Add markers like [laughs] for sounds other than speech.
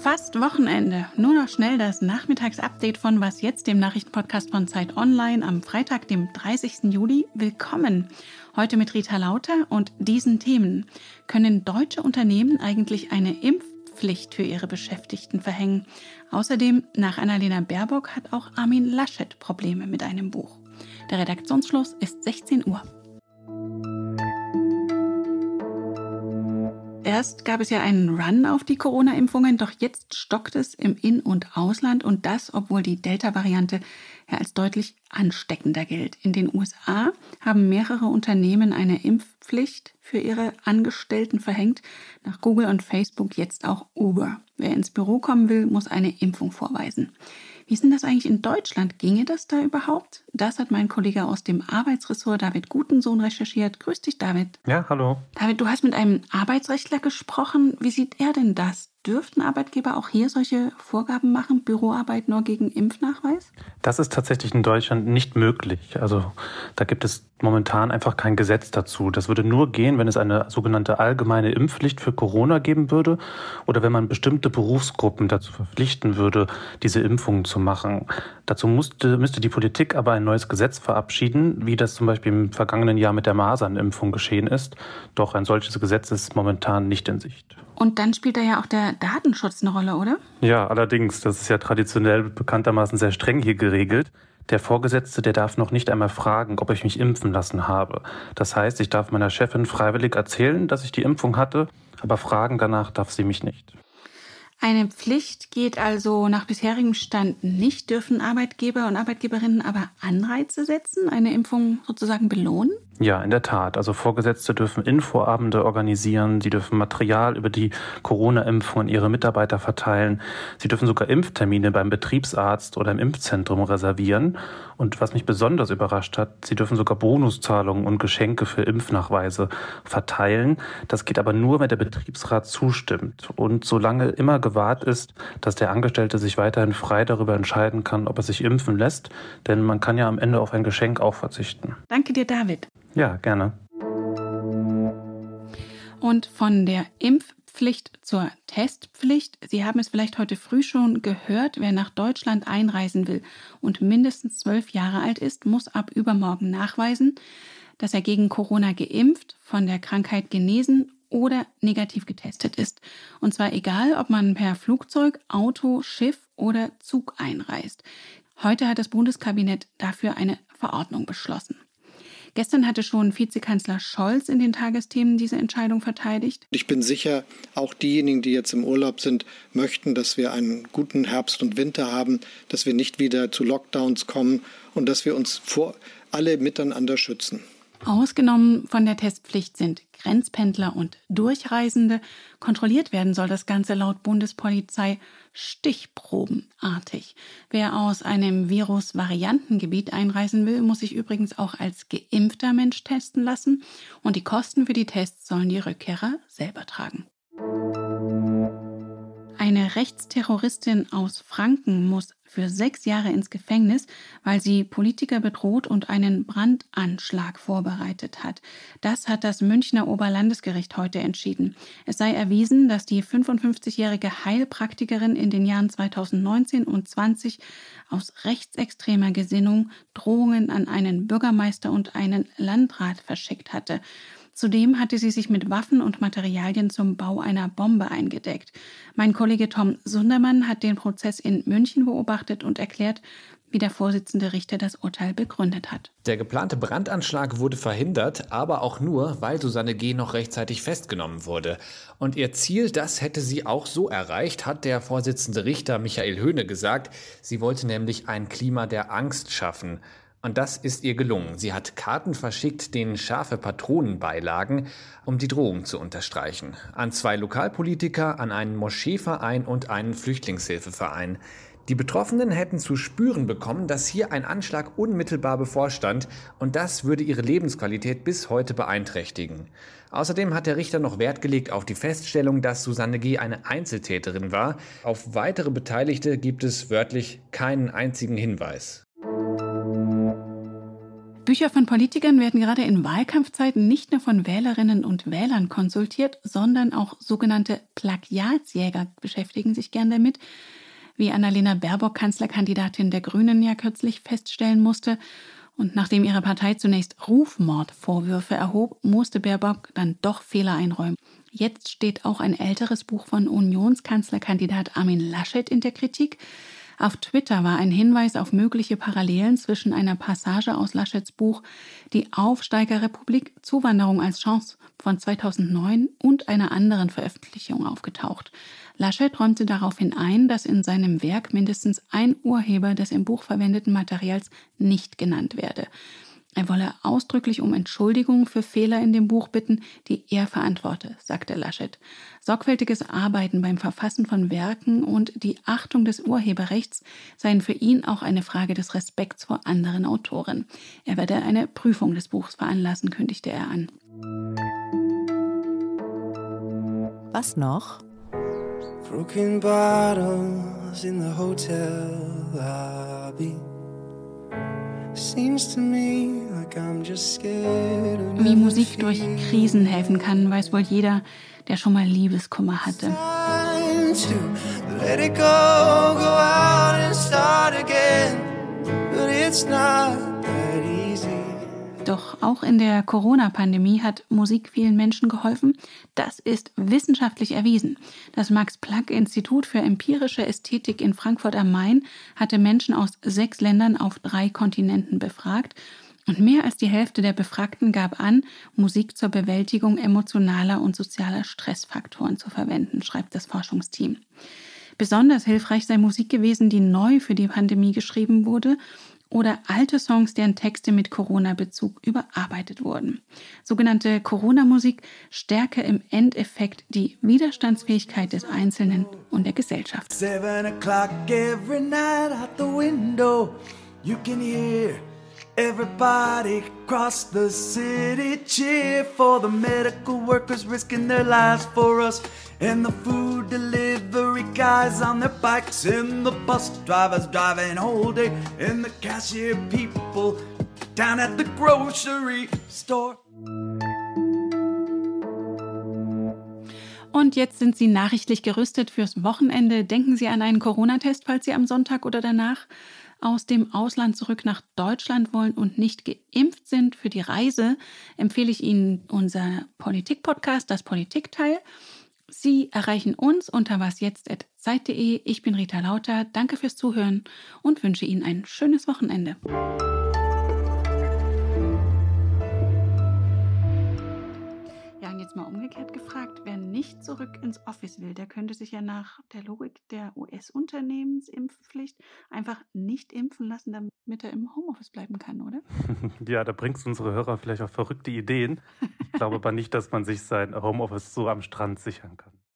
Fast Wochenende. Nur noch schnell das Nachmittagsupdate von Was jetzt, dem Nachrichtenpodcast von Zeit Online am Freitag, dem 30. Juli. Willkommen. Heute mit Rita Lauter und diesen Themen. Können deutsche Unternehmen eigentlich eine Impfpflicht für ihre Beschäftigten verhängen? Außerdem, nach Annalena Baerbock hat auch Armin Laschet Probleme mit einem Buch. Der Redaktionsschluss ist 16 Uhr. Erst gab es ja einen Run auf die Corona-Impfungen, doch jetzt stockt es im In- und Ausland und das, obwohl die Delta-Variante ja als deutlich ansteckender gilt. In den USA haben mehrere Unternehmen eine Impfpflicht für ihre Angestellten verhängt, nach Google und Facebook jetzt auch Uber. Wer ins Büro kommen will, muss eine Impfung vorweisen. Wie ist denn das eigentlich in Deutschland? Ginge das da überhaupt? Das hat mein Kollege aus dem Arbeitsressort David Gutensohn recherchiert. Grüß dich, David. Ja, hallo. David, du hast mit einem Arbeitsrechtler gesprochen. Wie sieht er denn das? Dürften Arbeitgeber auch hier solche Vorgaben machen, Büroarbeit nur gegen Impfnachweis? Das ist tatsächlich in Deutschland nicht möglich. Also da gibt es momentan einfach kein Gesetz dazu. Das würde nur gehen, wenn es eine sogenannte allgemeine Impfpflicht für Corona geben würde oder wenn man bestimmte Berufsgruppen dazu verpflichten würde, diese Impfungen zu machen. Dazu musste, müsste die Politik aber ein neues Gesetz verabschieden, wie das zum Beispiel im vergangenen Jahr mit der Masernimpfung geschehen ist. Doch ein solches Gesetz ist momentan nicht in Sicht. Und dann spielt da ja auch der Datenschutz eine Rolle, oder? Ja, allerdings. Das ist ja traditionell bekanntermaßen sehr streng hier geregelt. Der Vorgesetzte, der darf noch nicht einmal fragen, ob ich mich impfen lassen habe. Das heißt, ich darf meiner Chefin freiwillig erzählen, dass ich die Impfung hatte, aber fragen danach darf sie mich nicht. Eine Pflicht geht also nach bisherigem Stand nicht, dürfen Arbeitgeber und Arbeitgeberinnen aber Anreize setzen, eine Impfung sozusagen belohnen? Ja, in der Tat. Also Vorgesetzte dürfen Infoabende organisieren, sie dürfen Material über die Corona-Impfung an ihre Mitarbeiter verteilen, sie dürfen sogar Impftermine beim Betriebsarzt oder im Impfzentrum reservieren. Und was mich besonders überrascht hat, sie dürfen sogar Bonuszahlungen und Geschenke für Impfnachweise verteilen. Das geht aber nur, wenn der Betriebsrat zustimmt und solange immer gewahrt ist, dass der Angestellte sich weiterhin frei darüber entscheiden kann, ob er sich impfen lässt, denn man kann ja am Ende auf ein Geschenk auch verzichten. Danke dir, David. Ja, gerne. Und von der Impfpflicht zur Testpflicht. Sie haben es vielleicht heute früh schon gehört. Wer nach Deutschland einreisen will und mindestens zwölf Jahre alt ist, muss ab übermorgen nachweisen, dass er gegen Corona geimpft, von der Krankheit genesen oder negativ getestet ist. Und zwar egal, ob man per Flugzeug, Auto, Schiff oder Zug einreist. Heute hat das Bundeskabinett dafür eine Verordnung beschlossen. Gestern hatte schon Vizekanzler Scholz in den Tagesthemen diese Entscheidung verteidigt. Ich bin sicher, auch diejenigen, die jetzt im Urlaub sind, möchten, dass wir einen guten Herbst und Winter haben, dass wir nicht wieder zu Lockdowns kommen und dass wir uns vor alle miteinander schützen. Ausgenommen von der Testpflicht sind Grenzpendler und Durchreisende. Kontrolliert werden soll das Ganze laut Bundespolizei stichprobenartig. Wer aus einem Virus-Variantengebiet einreisen will, muss sich übrigens auch als geimpfter Mensch testen lassen und die Kosten für die Tests sollen die Rückkehrer selber tragen. Eine Rechtsterroristin aus Franken muss für sechs Jahre ins Gefängnis, weil sie Politiker bedroht und einen Brandanschlag vorbereitet hat. Das hat das Münchner Oberlandesgericht heute entschieden. Es sei erwiesen, dass die 55-jährige Heilpraktikerin in den Jahren 2019 und 20 aus rechtsextremer Gesinnung Drohungen an einen Bürgermeister und einen Landrat verschickt hatte. Zudem hatte sie sich mit Waffen und Materialien zum Bau einer Bombe eingedeckt. Mein Kollege Tom Sundermann hat den Prozess in München beobachtet und erklärt, wie der Vorsitzende Richter das Urteil begründet hat. Der geplante Brandanschlag wurde verhindert, aber auch nur, weil Susanne G. noch rechtzeitig festgenommen wurde. Und ihr Ziel, das hätte sie auch so erreicht, hat der Vorsitzende Richter Michael Höhne gesagt. Sie wollte nämlich ein Klima der Angst schaffen. Und das ist ihr gelungen. Sie hat Karten verschickt, denen scharfe Patronen beilagen, um die Drohung zu unterstreichen. An zwei Lokalpolitiker, an einen Moscheeverein und einen Flüchtlingshilfeverein. Die Betroffenen hätten zu spüren bekommen, dass hier ein Anschlag unmittelbar bevorstand und das würde ihre Lebensqualität bis heute beeinträchtigen. Außerdem hat der Richter noch Wert gelegt auf die Feststellung, dass Susanne G. eine Einzeltäterin war. Auf weitere Beteiligte gibt es wörtlich keinen einzigen Hinweis. Bücher von Politikern werden gerade in Wahlkampfzeiten nicht nur von Wählerinnen und Wählern konsultiert, sondern auch sogenannte Plagiatsjäger beschäftigen sich gern damit. Wie Annalena Baerbock, Kanzlerkandidatin der Grünen, ja kürzlich feststellen musste. Und nachdem ihre Partei zunächst Rufmordvorwürfe erhob, musste Baerbock dann doch Fehler einräumen. Jetzt steht auch ein älteres Buch von Unionskanzlerkandidat Armin Laschet in der Kritik. Auf Twitter war ein Hinweis auf mögliche Parallelen zwischen einer Passage aus Laschets Buch Die Aufsteigerrepublik Zuwanderung als Chance von 2009 und einer anderen Veröffentlichung aufgetaucht. Laschet räumte daraufhin ein, dass in seinem Werk mindestens ein Urheber des im Buch verwendeten Materials nicht genannt werde. Er wolle ausdrücklich um Entschuldigung für Fehler in dem Buch bitten, die er verantworte, sagte Laschet. Sorgfältiges Arbeiten beim Verfassen von Werken und die Achtung des Urheberrechts seien für ihn auch eine Frage des Respekts vor anderen Autoren. Er werde eine Prüfung des Buchs veranlassen, kündigte er an. Was noch? Broken bottles in the hotel lobby. Wie Musik durch Krisen helfen kann, weiß wohl jeder, der schon mal Liebeskummer hatte. Let it doch auch in der Corona-Pandemie hat Musik vielen Menschen geholfen. Das ist wissenschaftlich erwiesen. Das Max-Planck-Institut für empirische Ästhetik in Frankfurt am Main hatte Menschen aus sechs Ländern auf drei Kontinenten befragt. Und mehr als die Hälfte der Befragten gab an, Musik zur Bewältigung emotionaler und sozialer Stressfaktoren zu verwenden, schreibt das Forschungsteam. Besonders hilfreich sei Musik gewesen, die neu für die Pandemie geschrieben wurde oder alte Songs, deren Texte mit Corona-Bezug überarbeitet wurden. Sogenannte Corona-Musik stärke im Endeffekt die Widerstandsfähigkeit des Einzelnen und der Gesellschaft. Seven o'clock every night out the window, you can hear Everybody across the city cheer for the medical workers risking their lives for us. And the food delivery guys on their bikes, and the bus drivers driving all day, and the cashier people down at the grocery store. Und jetzt sind Sie nachrichtlich gerüstet fürs Wochenende. Denken Sie an einen Corona-Test, falls Sie am Sonntag oder danach aus dem Ausland zurück nach Deutschland wollen und nicht geimpft sind für die Reise, empfehle ich Ihnen unser Politik-Podcast, das Politikteil. Sie erreichen uns unter wasjetzt.zeit.de. Ich bin Rita Lauter. Danke fürs Zuhören und wünsche Ihnen ein schönes Wochenende. Nicht zurück ins Office will, der könnte sich ja nach der Logik der US-Unternehmensimpfpflicht einfach nicht impfen lassen, damit er im Homeoffice bleiben kann, oder? [laughs] Ja, da bringst du unsere Hörer vielleicht auf verrückte Ideen. Ich glaube aber nicht, dass man sich sein Homeoffice so am Strand sichern kann.